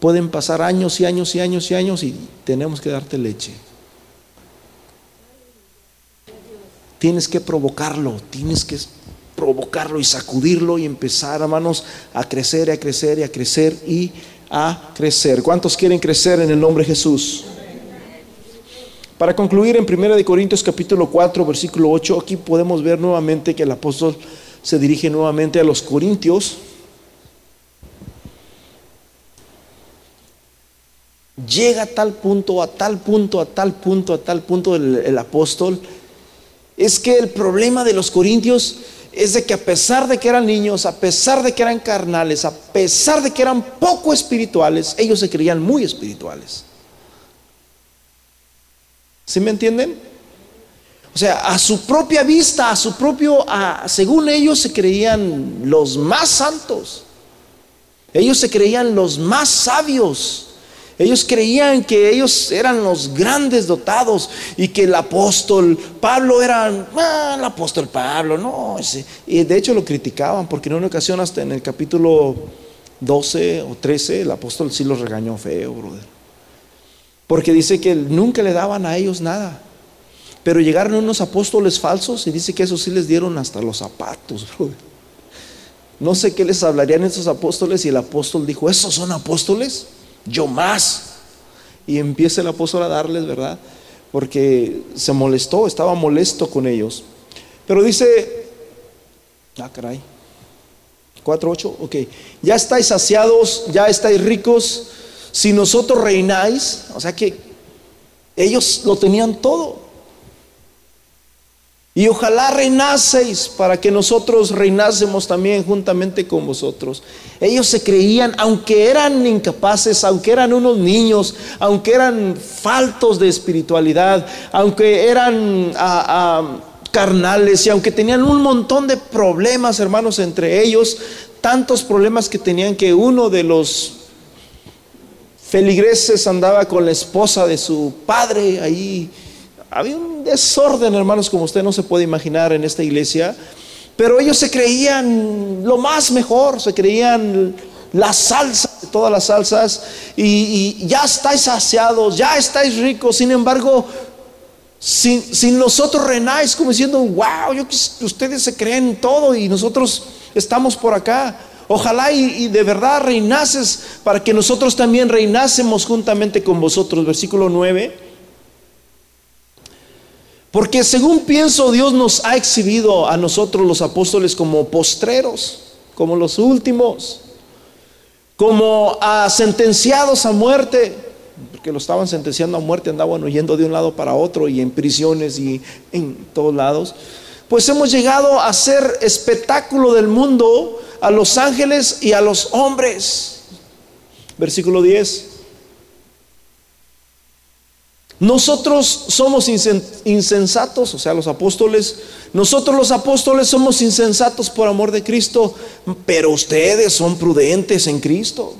S1: Pueden pasar años y años y años y años y tenemos que darte leche. Tienes que provocarlo, tienes que provocarlo y sacudirlo y empezar, hermanos, a crecer, a crecer y a crecer y a crecer. ¿Cuántos quieren crecer en el nombre de Jesús? Para concluir en 1 Corintios capítulo 4, versículo 8, aquí podemos ver nuevamente que el apóstol se dirige nuevamente a los corintios. Llega a tal punto, a tal punto, a tal punto, a tal punto el, el apóstol. Es que el problema de los corintios es de que a pesar de que eran niños, a pesar de que eran carnales, a pesar de que eran poco espirituales, ellos se creían muy espirituales. ¿Sí me entienden? O sea, a su propia vista, a su propio, según ellos se creían los más santos. Ellos se creían los más sabios. Ellos creían que ellos eran los grandes dotados y que el apóstol Pablo era ah, el apóstol Pablo, no. y de hecho lo criticaban porque en una ocasión hasta en el capítulo 12 o 13 el apóstol sí los regañó feo, brother. Porque dice que nunca le daban a ellos nada. Pero llegaron unos apóstoles falsos y dice que eso sí les dieron hasta los zapatos. No sé qué les hablarían esos apóstoles y el apóstol dijo, ¿esos son apóstoles? Yo más. Y empieza el apóstol a darles, ¿verdad? Porque se molestó, estaba molesto con ellos. Pero dice, ah, caray, 4.8, ok, ya estáis saciados, ya estáis ricos si nosotros reináis, o sea que ellos lo tenían todo. Y ojalá reinaseis para que nosotros reinásemos también juntamente con vosotros. Ellos se creían, aunque eran incapaces, aunque eran unos niños, aunque eran faltos de espiritualidad, aunque eran ah, ah, carnales y aunque tenían un montón de problemas, hermanos, entre ellos, tantos problemas que tenían que uno de los feligreses andaba con la esposa de su padre ahí. Había un desorden, hermanos, como usted no se puede imaginar en esta iglesia. Pero ellos se creían lo más mejor, se creían la salsa de todas las salsas y, ya estáis saciados, ya estáis ricos. Sin embargo, sin, sin nosotros renáis como diciendo, wow, yo, ustedes se creen todo y nosotros estamos por acá. Ojalá y, de verdad reinases para que nosotros también reinásemos juntamente con vosotros. Versículo 9. Porque según pienso, Dios nos ha exhibido a nosotros los apóstoles como postreros, como los últimos, como a sentenciados a muerte, porque lo estaban sentenciando a muerte, andaban huyendo de un lado para otro y en prisiones y en todos lados. Pues hemos llegado a ser espectáculo del mundo a los ángeles y a los hombres. Versículo 10. Nosotros somos insensatos, o sea, los apóstoles, nosotros los apóstoles somos insensatos por amor de Cristo, pero ustedes son prudentes en Cristo.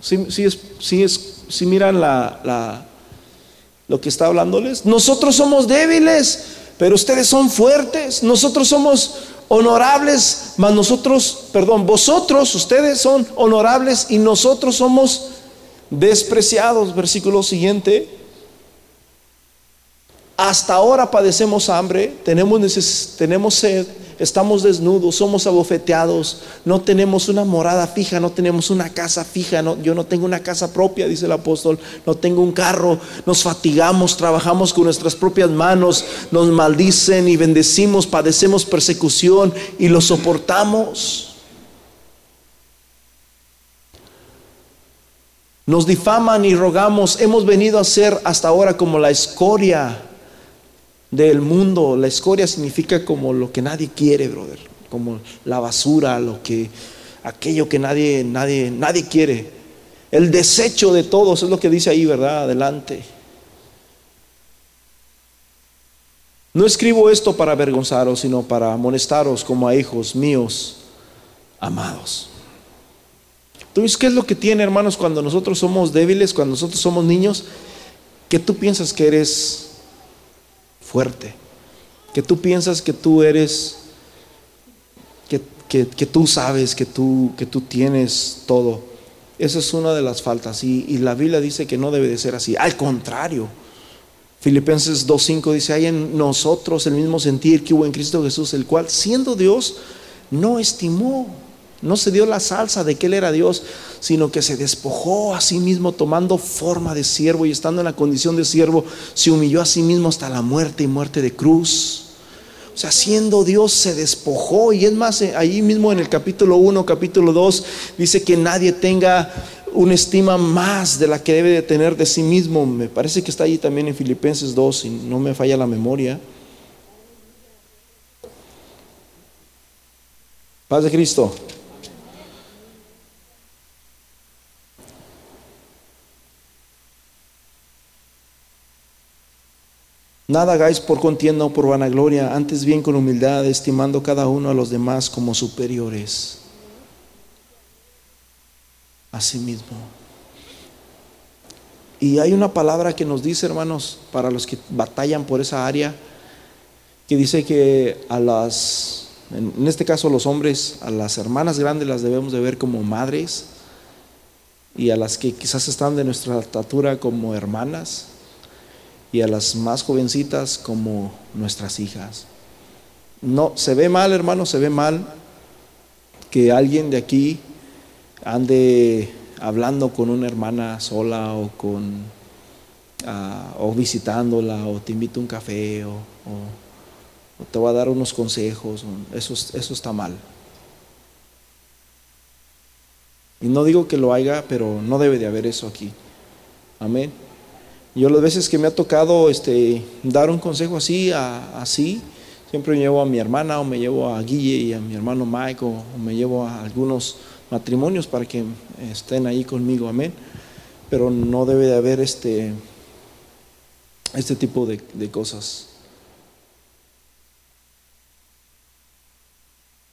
S1: Si, es, es, miran la, la, lo que está hablándoles, nosotros somos débiles, pero ustedes son fuertes, nosotros somos honorables, mas nosotros, perdón, vosotros, ustedes son honorables y nosotros somos despreciados. Versículo siguiente. Hasta ahora padecemos hambre, tenemos, tenemos sed, estamos desnudos, somos abofeteados, no tenemos una morada fija, no tenemos una casa fija, yo no tengo una casa propia, dice el apóstol, no tengo un carro, nos fatigamos, trabajamos con nuestras propias manos, nos maldicen y bendecimos, padecemos persecución y lo soportamos. Nos difaman y rogamos, hemos venido a ser hasta ahora como la escoria del mundo. La escoria significa como lo que nadie quiere, brother, como la basura, lo que aquello que nadie nadie nadie quiere. El desecho de todos es lo que dice ahí, ¿verdad? Adelante. No escribo esto para avergonzaros, sino para amonestaros como a hijos míos amados. Entonces, ¿qué es lo que tiene, hermanos, cuando nosotros somos débiles, cuando nosotros somos niños? Que tú piensas que eres fuerte, que tú piensas que tú eres, que, tú sabes, que tú, que tú tienes todo. Esa es una de las faltas y, y la Biblia dice que no debe de ser así. Al contrario, Filipenses 2.5 dice, hay en nosotros el mismo sentir que hubo en Cristo Jesús, el cual siendo Dios no estimó, no se dio la salsa de que Él era Dios, sino que se despojó a sí mismo tomando forma de siervo y estando en la condición de siervo, se humilló a sí mismo hasta la muerte y muerte de cruz. O sea, siendo Dios se despojó y es más, eh, ahí mismo en el capítulo 1, capítulo 2, dice que nadie tenga una estima más de la que debe de tener de sí mismo. Me parece que está ahí también en Filipenses 2, si no me falla la memoria. Paz de Cristo. Nada hagáis por contienda o por vanagloria, antes bien con humildad, estimando cada uno a los demás como superiores a sí mismo. Y hay una palabra que nos dice, hermanos, para los que batallan por esa área, que dice que a las, en este caso los hombres, a las hermanas grandes las debemos de ver como madres y a las que quizás están de nuestra estatura como hermanas y a las más jovencitas como nuestras hijas. No, se ve mal, hermanos, se ve mal que alguien de aquí ande hablando con una hermana sola o con ah, o visitándola o te invito a un café o, te va a dar unos consejos, eso, eso está mal. Y no digo que lo haya, pero no debe de haber eso aquí. Amén. Yo las veces que me ha tocado este, dar un consejo así, así, siempre me llevo a mi hermana o me llevo a Guille y a mi hermano Mike o me llevo a algunos matrimonios para que estén ahí conmigo, amén. Pero no debe de haber este, este tipo de, de cosas.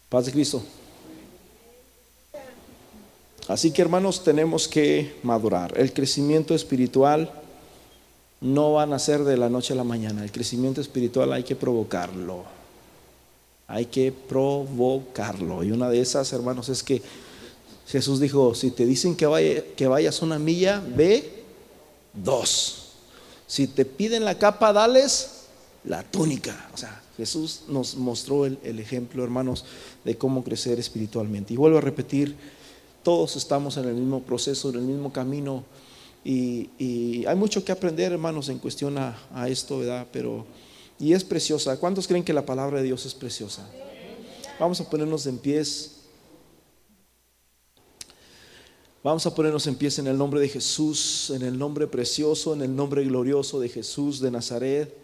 S1: Paz de Cristo. Así que hermanos, tenemos que madurar. El crecimiento espiritual no va a nacer de la noche a la mañana. El crecimiento espiritual hay que provocarlo. Hay que provocarlo. Y una de esas, hermanos, es que Jesús dijo, si te dicen que, vaya, que vayas una milla, ve dos. Si te piden la capa, dales la túnica. O sea, Jesús nos mostró el, ejemplo, hermanos, de cómo crecer espiritualmente. Y vuelvo a repetir, todos estamos en el mismo proceso, en el mismo camino. Y, hay mucho que aprender, hermanos, en cuestión a, esto, ¿verdad? Pero, y es preciosa. ¿Cuántos creen que la palabra de Dios es preciosa? Vamos a ponernos en pies. Vamos a ponernos en pie en el nombre de Jesús, en el nombre precioso, en el nombre glorioso de Jesús de Nazaret.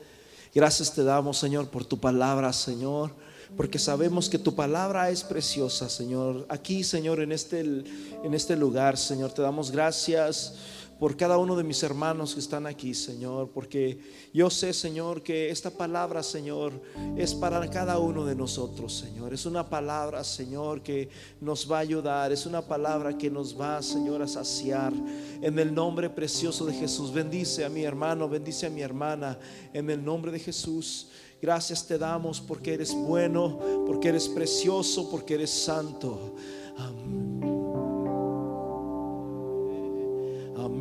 S1: Gracias te damos, Señor, por tu palabra, Señor, porque sabemos que tu palabra es preciosa, Señor. Aquí, Señor, en este, en este lugar, Señor, te damos gracias por cada uno de mis hermanos que están aquí, Señor, porque yo sé, Señor, que esta palabra, Señor, es para cada uno de nosotros, Señor. Es una palabra, Señor, que nos va a ayudar, es una palabra que nos va, Señor, a saciar. En el nombre precioso de Jesús, bendice a mi hermano, bendice a mi hermana, en el nombre de Jesús. Gracias te damos porque eres bueno, porque eres precioso, porque eres santo. Amén.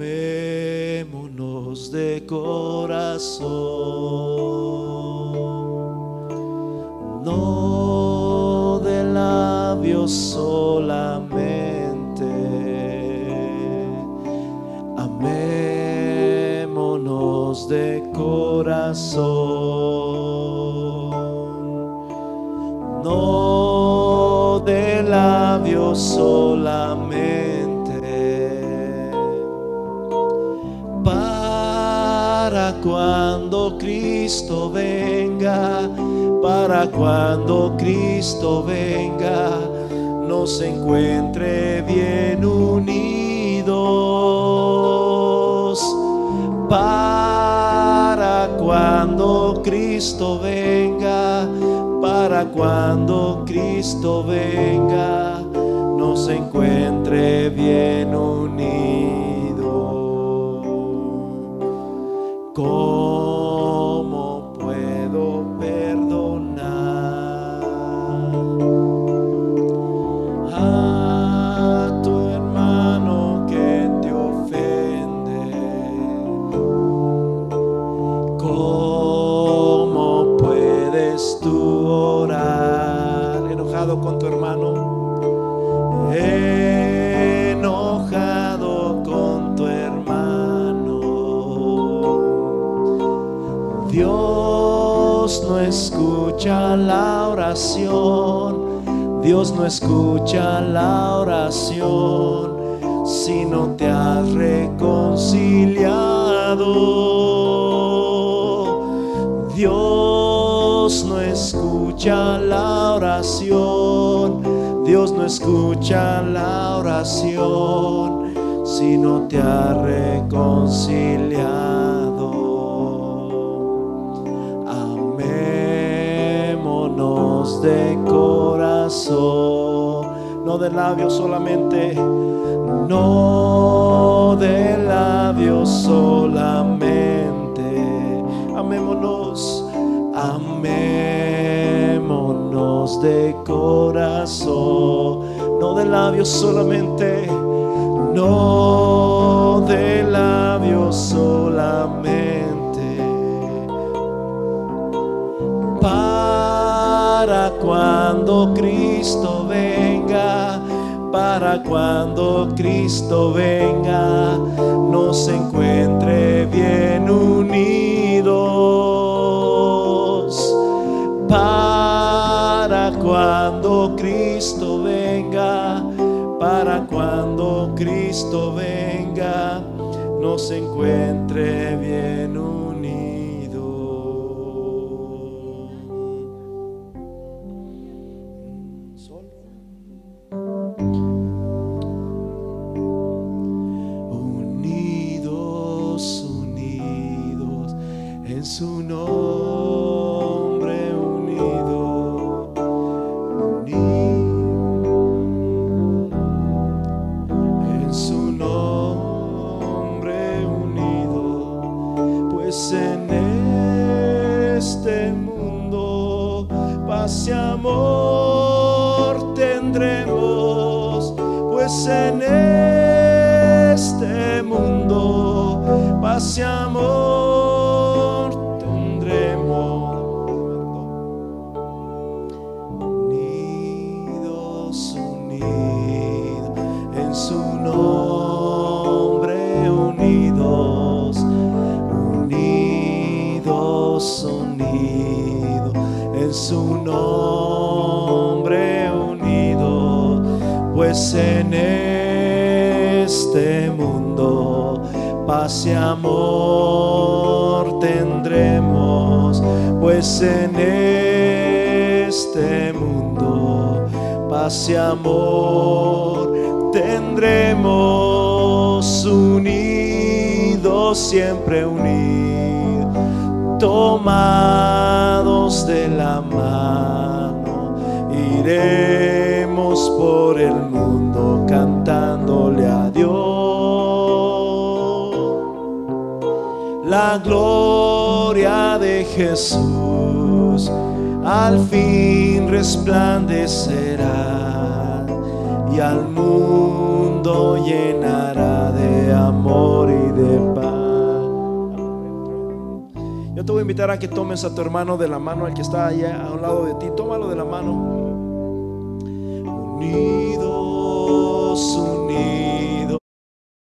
S1: Amémonos de corazón, no de labios solamente. Amémonos de corazón, Cristo venga, para cuando Cristo venga, nos encuentre bien unidos. Para cuando Cristo venga, para cuando Cristo venga, nos encuentre bien Dios no escucha la oración si no te has reconciliado. Dios no escucha la oración. Dios no escucha la oración si no te has reconciliado. De corazón, no de labios solamente, no de labios solamente. Amémonos, amémonos de corazón, no de labios solamente, no de labios solamente. Para cuando Cristo venga, para cuando Cristo venga, nos encuentre bien unidos. Para cuando Cristo venga, para cuando Cristo venga, nos encuentre bien unidos. Pues en este mundo. Paz amor tendremos, pues en este mundo. Paz amor paz amor tendremos, pues en este mundo paz y amor tendremos unidos, siempre unidos, tomados de la mano, iremos por el mundo cantándole a Dios la gloria de Jesús al fin resplandecerá y al mundo llenará de amor y de paz. Yo te voy a invitar a que tomes a tu hermano de la mano, al que está allá a un lado de ti, tómalo de la mano. Unidos